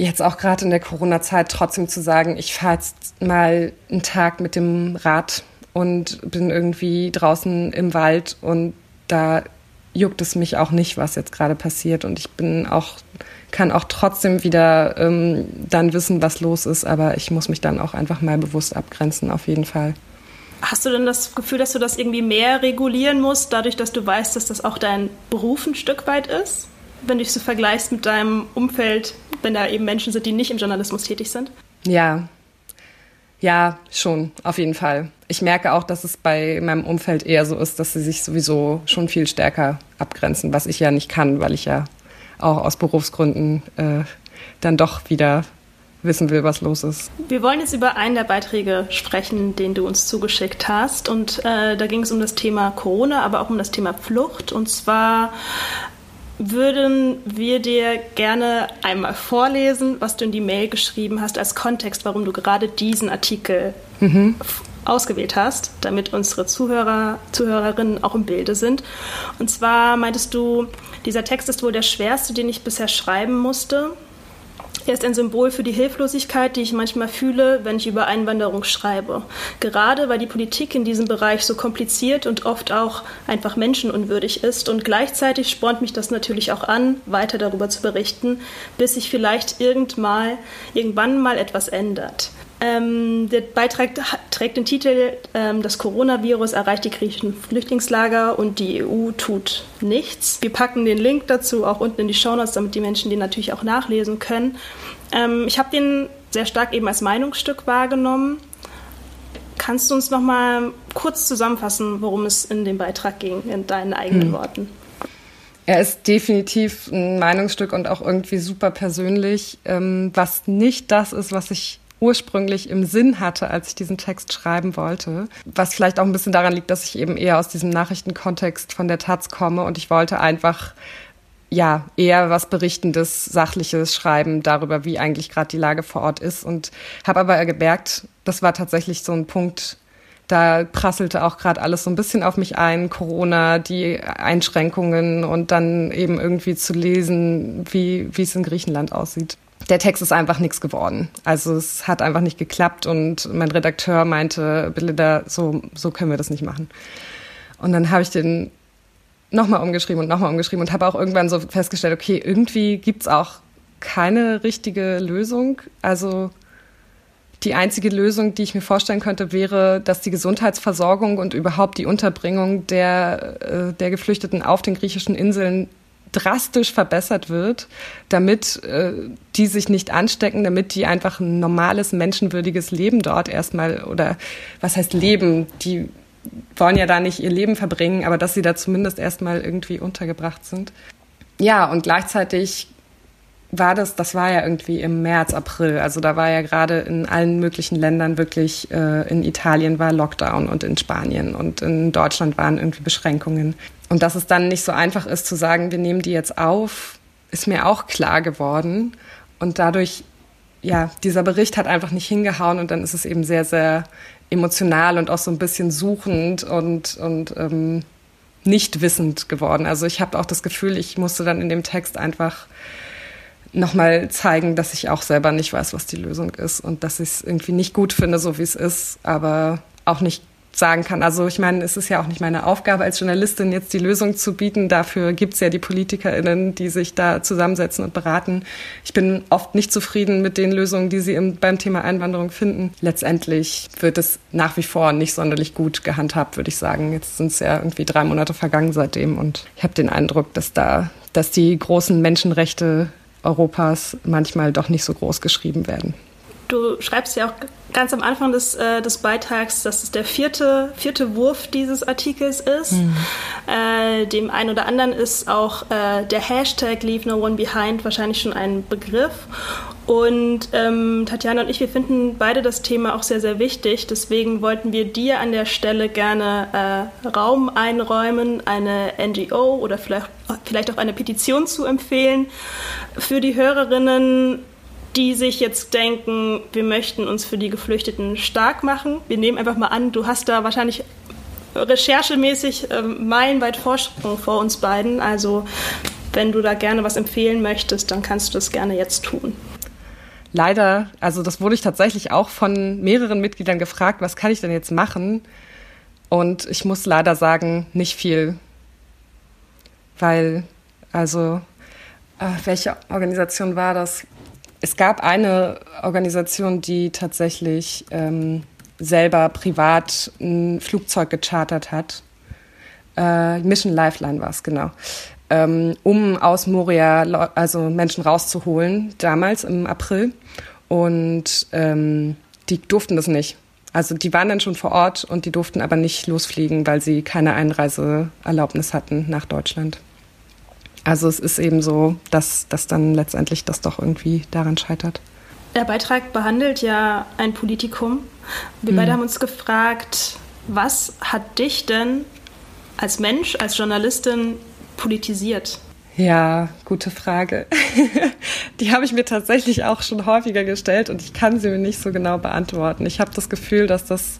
jetzt auch gerade in der Corona-Zeit trotzdem zu sagen, ich fahre jetzt mal einen Tag mit dem Rad und bin irgendwie draußen im Wald und da juckt es mich auch nicht, was jetzt gerade passiert und ich bin auch kann auch trotzdem wieder ähm, dann wissen, was los ist, aber ich muss mich dann auch einfach mal bewusst abgrenzen, auf jeden Fall. Hast du denn das Gefühl, dass du das irgendwie mehr regulieren musst, dadurch, dass du weißt, dass das auch dein Beruf ein Stück weit ist? Wenn du dich so vergleichst mit deinem Umfeld, wenn da eben Menschen sind, die nicht im Journalismus tätig sind? Ja. Ja, schon, auf jeden Fall. Ich merke auch, dass es bei meinem Umfeld eher so ist, dass sie sich sowieso schon viel stärker abgrenzen, was ich ja nicht kann, weil ich ja auch aus Berufsgründen äh, dann doch wieder wissen will, was los ist. Wir wollen jetzt über einen der Beiträge sprechen, den du uns zugeschickt hast. Und äh, da ging es um das Thema Corona, aber auch um das Thema Flucht. Und zwar würden wir dir gerne einmal vorlesen, was du in die Mail geschrieben hast, als Kontext, warum du gerade diesen Artikel mhm. ausgewählt hast, damit unsere Zuhörer, Zuhörerinnen auch im Bilde sind. Und zwar meintest du, dieser Text ist wohl der schwerste, den ich bisher schreiben musste. Er ist ein Symbol für die Hilflosigkeit, die ich manchmal fühle, wenn ich über Einwanderung schreibe. Gerade weil die Politik in diesem Bereich so kompliziert und oft auch einfach menschenunwürdig ist. Und gleichzeitig spornt mich das natürlich auch an, weiter darüber zu berichten, bis sich vielleicht irgendwann mal etwas ändert. Ähm, der Beitrag trägt den Titel ähm, Das Coronavirus erreicht die griechischen Flüchtlingslager und die EU tut nichts. Wir packen den Link dazu auch unten in die Shownotes, damit die Menschen den natürlich auch nachlesen können. Ähm, ich habe den sehr stark eben als Meinungsstück wahrgenommen. Kannst du uns noch mal kurz zusammenfassen, worum es in dem Beitrag ging, in deinen eigenen hm. Worten? Er ist definitiv ein Meinungsstück und auch irgendwie super persönlich, ähm, was nicht das ist, was ich ursprünglich im Sinn hatte, als ich diesen Text schreiben wollte. Was vielleicht auch ein bisschen daran liegt, dass ich eben eher aus diesem Nachrichtenkontext von der Taz komme und ich wollte einfach ja, eher was Berichtendes, Sachliches schreiben darüber, wie eigentlich gerade die Lage vor Ort ist. Und habe aber gemerkt, das war tatsächlich so ein Punkt, da prasselte auch gerade alles so ein bisschen auf mich ein, Corona, die Einschränkungen und dann eben irgendwie zu lesen, wie, wie es in Griechenland aussieht der Text ist einfach nichts geworden. Also es hat einfach nicht geklappt und mein Redakteur meinte, Belinda, so, so können wir das nicht machen. Und dann habe ich den nochmal umgeschrieben und nochmal umgeschrieben und habe auch irgendwann so festgestellt, okay, irgendwie gibt's auch keine richtige Lösung. Also die einzige Lösung, die ich mir vorstellen könnte, wäre, dass die Gesundheitsversorgung und überhaupt die Unterbringung der, äh, der Geflüchteten auf den griechischen Inseln drastisch verbessert wird, damit äh, die sich nicht anstecken, damit die einfach ein normales, menschenwürdiges Leben dort erstmal oder was heißt Leben, die wollen ja da nicht ihr Leben verbringen, aber dass sie da zumindest erstmal irgendwie untergebracht sind. Ja, und gleichzeitig war das, das war ja irgendwie im März, April. Also da war ja gerade in allen möglichen Ländern wirklich, äh, in Italien war Lockdown und in Spanien und in Deutschland waren irgendwie Beschränkungen. Und dass es dann nicht so einfach ist zu sagen, wir nehmen die jetzt auf, ist mir auch klar geworden. Und dadurch, ja, dieser Bericht hat einfach nicht hingehauen und dann ist es eben sehr, sehr emotional und auch so ein bisschen suchend und, und ähm, nicht wissend geworden. Also ich habe auch das Gefühl, ich musste dann in dem Text einfach nochmal zeigen, dass ich auch selber nicht weiß, was die Lösung ist und dass ich es irgendwie nicht gut finde, so wie es ist, aber auch nicht sagen kann. Also ich meine, es ist ja auch nicht meine Aufgabe als Journalistin, jetzt die Lösung zu bieten. Dafür gibt es ja die PolitikerInnen, die sich da zusammensetzen und beraten. Ich bin oft nicht zufrieden mit den Lösungen, die sie im, beim Thema Einwanderung finden. Letztendlich wird es nach wie vor nicht sonderlich gut gehandhabt, würde ich sagen. Jetzt sind es ja irgendwie drei Monate vergangen seitdem und ich habe den Eindruck, dass da, dass die großen Menschenrechte Europas manchmal doch nicht so groß geschrieben werden. Du schreibst ja auch ganz am Anfang des, äh, des Beitrags, dass es der vierte, vierte Wurf dieses Artikels ist. Mhm. Äh, dem einen oder anderen ist auch äh, der Hashtag Leave No One Behind wahrscheinlich schon ein Begriff. Und ähm, Tatjana und ich, wir finden beide das Thema auch sehr, sehr wichtig. Deswegen wollten wir dir an der Stelle gerne äh, Raum einräumen, eine NGO oder vielleicht, vielleicht auch eine Petition zu empfehlen für die Hörerinnen die sich jetzt denken, wir möchten uns für die Geflüchteten stark machen. Wir nehmen einfach mal an, du hast da wahrscheinlich recherchemäßig äh, meilenweit Vorsprung vor uns beiden. Also wenn du da gerne was empfehlen möchtest, dann kannst du das gerne jetzt tun. Leider, also das wurde ich tatsächlich auch von mehreren Mitgliedern gefragt, was kann ich denn jetzt machen? Und ich muss leider sagen, nicht viel. Weil, also, äh, welche Organisation war das? Es gab eine Organisation, die tatsächlich ähm, selber privat ein Flugzeug gechartert hat. Äh, Mission Lifeline war es, genau. Ähm, um aus Moria also Menschen rauszuholen, damals im April. Und ähm, die durften das nicht. Also die waren dann schon vor Ort und die durften aber nicht losfliegen, weil sie keine Einreiseerlaubnis hatten nach Deutschland. Also es ist eben so, dass, dass dann letztendlich das doch irgendwie daran scheitert. Der Beitrag behandelt ja ein Politikum. Wir mhm. beide haben uns gefragt, was hat dich denn als Mensch, als Journalistin politisiert? Ja, gute Frage. Die habe ich mir tatsächlich auch schon häufiger gestellt und ich kann sie mir nicht so genau beantworten. Ich habe das Gefühl, dass das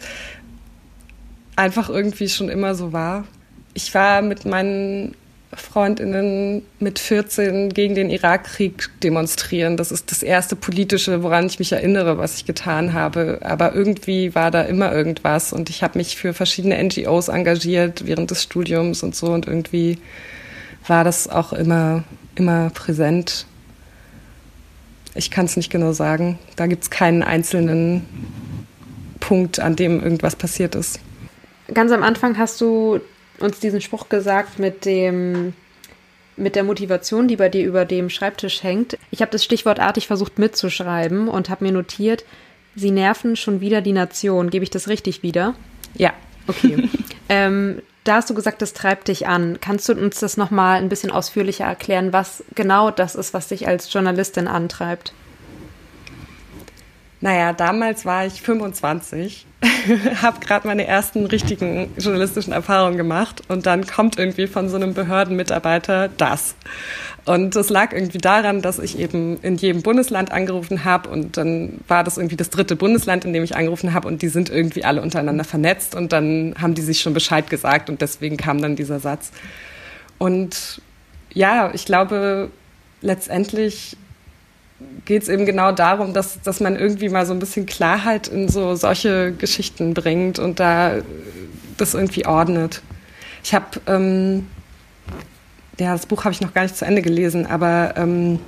einfach irgendwie schon immer so war. Ich war mit meinen Freundinnen mit 14 gegen den Irakkrieg demonstrieren. Das ist das erste politische, woran ich mich erinnere, was ich getan habe. Aber irgendwie war da immer irgendwas und ich habe mich für verschiedene NGOs engagiert während des Studiums und so und irgendwie war das auch immer, immer präsent. Ich kann es nicht genau sagen. Da gibt es keinen einzelnen Punkt, an dem irgendwas passiert ist. Ganz am Anfang hast du uns diesen Spruch gesagt mit dem mit der Motivation, die bei dir über dem Schreibtisch hängt. Ich habe das stichwortartig versucht mitzuschreiben und habe mir notiert, sie nerven schon wieder die Nation. Gebe ich das richtig wieder? Ja. Okay. ähm, da hast du gesagt, das treibt dich an. Kannst du uns das nochmal ein bisschen ausführlicher erklären, was genau das ist, was dich als Journalistin antreibt? Naja, damals war ich 25, habe gerade meine ersten richtigen journalistischen Erfahrungen gemacht und dann kommt irgendwie von so einem Behördenmitarbeiter das. Und das lag irgendwie daran, dass ich eben in jedem Bundesland angerufen habe und dann war das irgendwie das dritte Bundesland, in dem ich angerufen habe und die sind irgendwie alle untereinander vernetzt und dann haben die sich schon Bescheid gesagt und deswegen kam dann dieser Satz. Und ja, ich glaube, letztendlich geht es eben genau darum, dass, dass man irgendwie mal so ein bisschen Klarheit in so solche Geschichten bringt und da das irgendwie ordnet. Ich habe, ähm, ja, das Buch habe ich noch gar nicht zu Ende gelesen, aber ähm,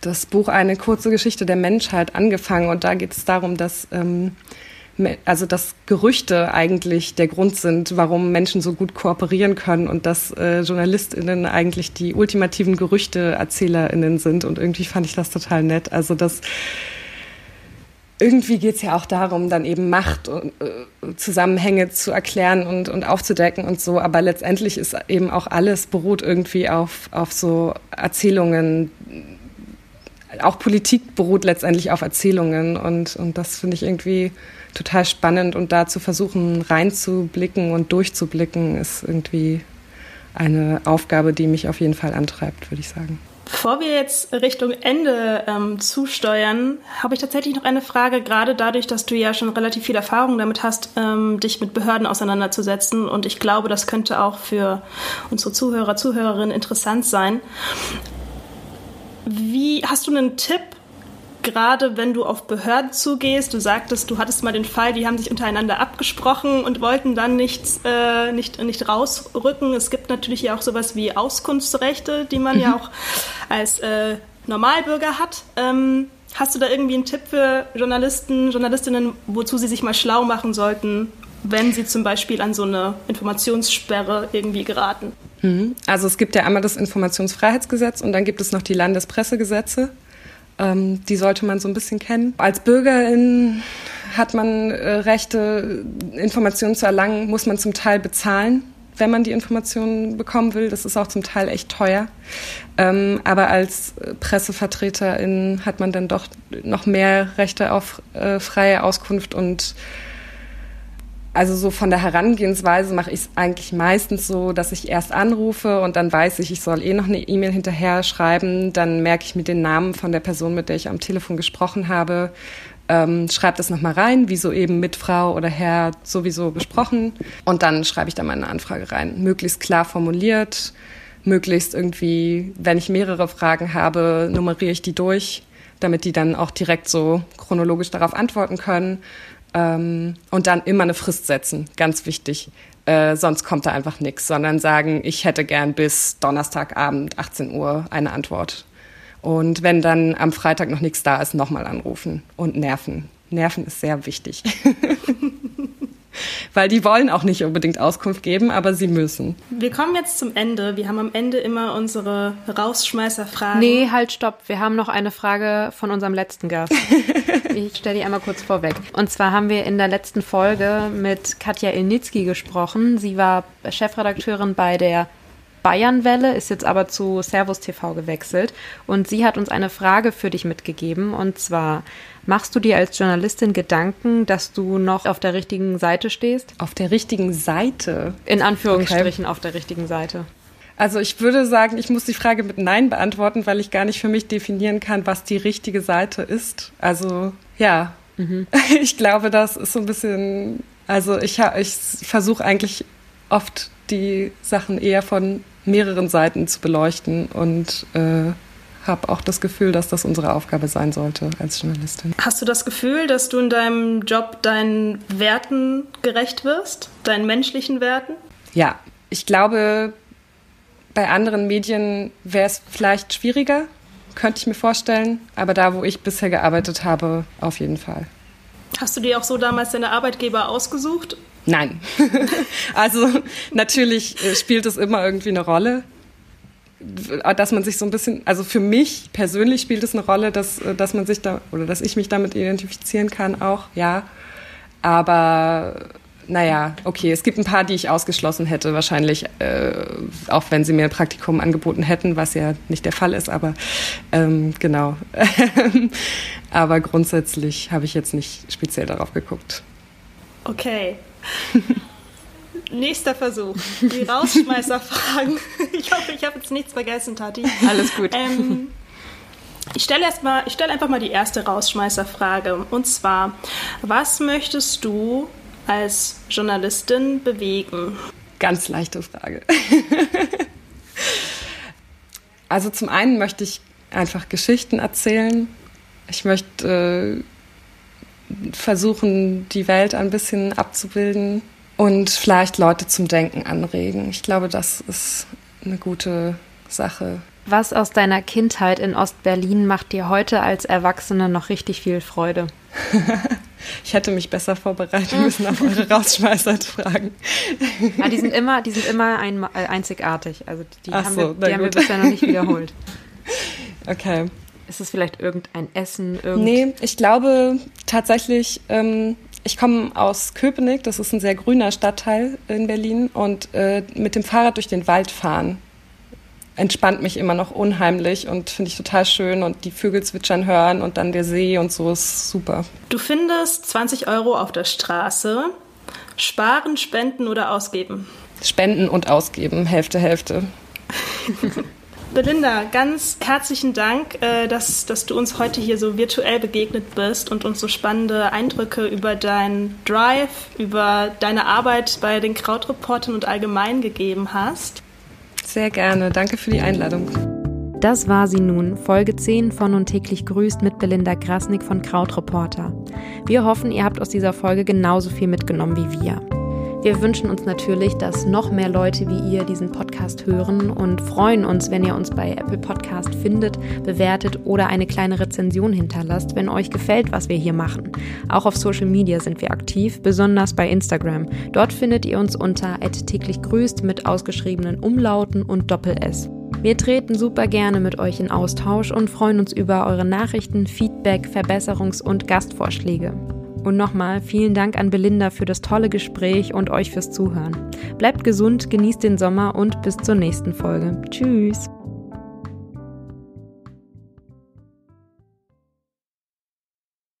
das Buch Eine kurze Geschichte der Menschheit angefangen und da geht es darum, dass ähm, also dass Gerüchte eigentlich der Grund sind, warum Menschen so gut kooperieren können und dass äh, JournalistInnen eigentlich die ultimativen GerüchteerzählerInnen sind. Und irgendwie fand ich das total nett. Also das irgendwie geht es ja auch darum, dann eben Macht und äh, Zusammenhänge zu erklären und, und aufzudecken und so. Aber letztendlich ist eben auch alles beruht irgendwie auf, auf so Erzählungen. Auch Politik beruht letztendlich auf Erzählungen und, und das finde ich irgendwie total spannend und da zu versuchen reinzublicken und durchzublicken, ist irgendwie eine Aufgabe, die mich auf jeden Fall antreibt, würde ich sagen. Bevor wir jetzt Richtung Ende ähm, zusteuern, habe ich tatsächlich noch eine Frage, gerade dadurch, dass du ja schon relativ viel Erfahrung damit hast, ähm, dich mit Behörden auseinanderzusetzen. Und ich glaube, das könnte auch für unsere Zuhörer, Zuhörerinnen interessant sein. Wie hast du einen Tipp gerade wenn du auf Behörden zugehst, du sagtest, du hattest mal den Fall, die haben sich untereinander abgesprochen und wollten dann nicht, äh, nicht, nicht rausrücken. Es gibt natürlich ja auch sowas wie Auskunftsrechte, die man mhm. ja auch als äh, Normalbürger hat. Ähm, hast du da irgendwie einen Tipp für Journalisten, Journalistinnen, wozu sie sich mal schlau machen sollten, wenn sie zum Beispiel an so eine Informationssperre irgendwie geraten? Mhm. Also es gibt ja einmal das Informationsfreiheitsgesetz und dann gibt es noch die Landespressegesetze. Ähm, die sollte man so ein bisschen kennen. Als Bürgerin hat man äh, Rechte, Informationen zu erlangen, muss man zum Teil bezahlen, wenn man die Informationen bekommen will. Das ist auch zum Teil echt teuer. Ähm, aber als Pressevertreterin hat man dann doch noch mehr Rechte auf äh, freie Auskunft und also so von der Herangehensweise mache ich es eigentlich meistens so, dass ich erst anrufe und dann weiß ich, ich soll eh noch eine E-Mail hinterher schreiben. Dann merke ich mir den Namen von der Person, mit der ich am Telefon gesprochen habe, ähm, schreibe das nochmal rein, wie so eben mit Frau oder Herr sowieso besprochen. Und dann schreibe ich da meine Anfrage rein. Möglichst klar formuliert, möglichst irgendwie, wenn ich mehrere Fragen habe, nummeriere ich die durch, damit die dann auch direkt so chronologisch darauf antworten können. Ähm, und dann immer eine Frist setzen, ganz wichtig. Äh, sonst kommt da einfach nichts, sondern sagen, ich hätte gern bis Donnerstagabend 18 Uhr eine Antwort. Und wenn dann am Freitag noch nichts da ist, nochmal anrufen und nerven. Nerven ist sehr wichtig. weil die wollen auch nicht unbedingt Auskunft geben, aber sie müssen. Wir kommen jetzt zum Ende. Wir haben am Ende immer unsere Rausschmeißerfragen. Nee, halt, stopp. Wir haben noch eine Frage von unserem letzten Gast. ich stelle die einmal kurz vorweg. Und zwar haben wir in der letzten Folge mit Katja Ilnitzki gesprochen. Sie war Chefredakteurin bei der Bayernwelle, ist jetzt aber zu Servus TV gewechselt. Und sie hat uns eine Frage für dich mitgegeben. Und zwar, machst du dir als Journalistin Gedanken, dass du noch auf der richtigen Seite stehst? Auf der richtigen Seite? In Anführungsstrichen okay. auf der richtigen Seite. Also ich würde sagen, ich muss die Frage mit Nein beantworten, weil ich gar nicht für mich definieren kann, was die richtige Seite ist. Also ja, mhm. ich glaube, das ist so ein bisschen, also ich, ich versuche eigentlich oft die Sachen eher von mehreren Seiten zu beleuchten und äh, habe auch das Gefühl, dass das unsere Aufgabe sein sollte als Journalistin. Hast du das Gefühl, dass du in deinem Job deinen Werten gerecht wirst, deinen menschlichen Werten? Ja, ich glaube, bei anderen Medien wäre es vielleicht schwieriger, könnte ich mir vorstellen, aber da, wo ich bisher gearbeitet habe, auf jeden Fall. Hast du dir auch so damals deine Arbeitgeber ausgesucht Nein. also natürlich äh, spielt es immer irgendwie eine Rolle, dass man sich so ein bisschen, also für mich persönlich spielt es eine Rolle, dass, äh, dass man sich da oder dass ich mich damit identifizieren kann auch, ja. Aber naja, okay, es gibt ein paar, die ich ausgeschlossen hätte, wahrscheinlich, äh, auch wenn sie mir ein Praktikum angeboten hätten, was ja nicht der Fall ist, aber ähm, genau. aber grundsätzlich habe ich jetzt nicht speziell darauf geguckt. Okay, Nächster Versuch. Die Rausschmeißerfragen. Ich hoffe, ich habe jetzt nichts vergessen, Tati. Alles gut. Ähm, ich stelle ich stelle einfach mal die erste Rausschmeißerfrage. Und zwar, was möchtest du als Journalistin bewegen? Ganz leichte Frage. also zum einen möchte ich einfach Geschichten erzählen. Ich möchte äh, versuchen, die Welt ein bisschen abzubilden und vielleicht Leute zum Denken anregen. Ich glaube, das ist eine gute Sache. Was aus deiner Kindheit in Ostberlin macht dir heute als Erwachsene noch richtig viel Freude? ich hätte mich besser vorbereiten müssen auf eure Rausschmeißer-Fragen. ja, die sind immer, die sind immer ein, äh, einzigartig. Also die, haben, so, wir, die haben wir bisher noch nicht wiederholt. Okay. Ist es vielleicht irgendein Essen? Irgend nee, ich glaube tatsächlich, ähm, ich komme aus Köpenick, das ist ein sehr grüner Stadtteil in Berlin und äh, mit dem Fahrrad durch den Wald fahren entspannt mich immer noch unheimlich und finde ich total schön und die Vögel zwitschern hören und dann der See und so ist super. Du findest 20 Euro auf der Straße. Sparen, spenden oder ausgeben? Spenden und ausgeben, Hälfte, Hälfte. Belinda, ganz herzlichen Dank, äh, dass, dass du uns heute hier so virtuell begegnet bist und uns so spannende Eindrücke über deinen Drive, über deine Arbeit bei den Krautreportern und allgemein gegeben hast. Sehr gerne. Danke für die Einladung. Das war sie nun, Folge 10 von und täglich grüßt mit Belinda Grasnick von Krautreporter. Wir hoffen, ihr habt aus dieser Folge genauso viel mitgenommen wie wir. Wir wünschen uns natürlich, dass noch mehr Leute wie ihr diesen Podcast hören und freuen uns, wenn ihr uns bei Apple Podcast findet, bewertet oder eine kleine Rezension hinterlasst, wenn euch gefällt, was wir hier machen. Auch auf Social Media sind wir aktiv, besonders bei Instagram. Dort findet ihr uns unter täglich grüßt mit ausgeschriebenen Umlauten und Doppel-S. Wir treten super gerne mit euch in Austausch und freuen uns über eure Nachrichten, Feedback, Verbesserungs- und Gastvorschläge. Und nochmal vielen Dank an Belinda für das tolle Gespräch und euch fürs Zuhören. Bleibt gesund, genießt den Sommer und bis zur nächsten Folge. Tschüss!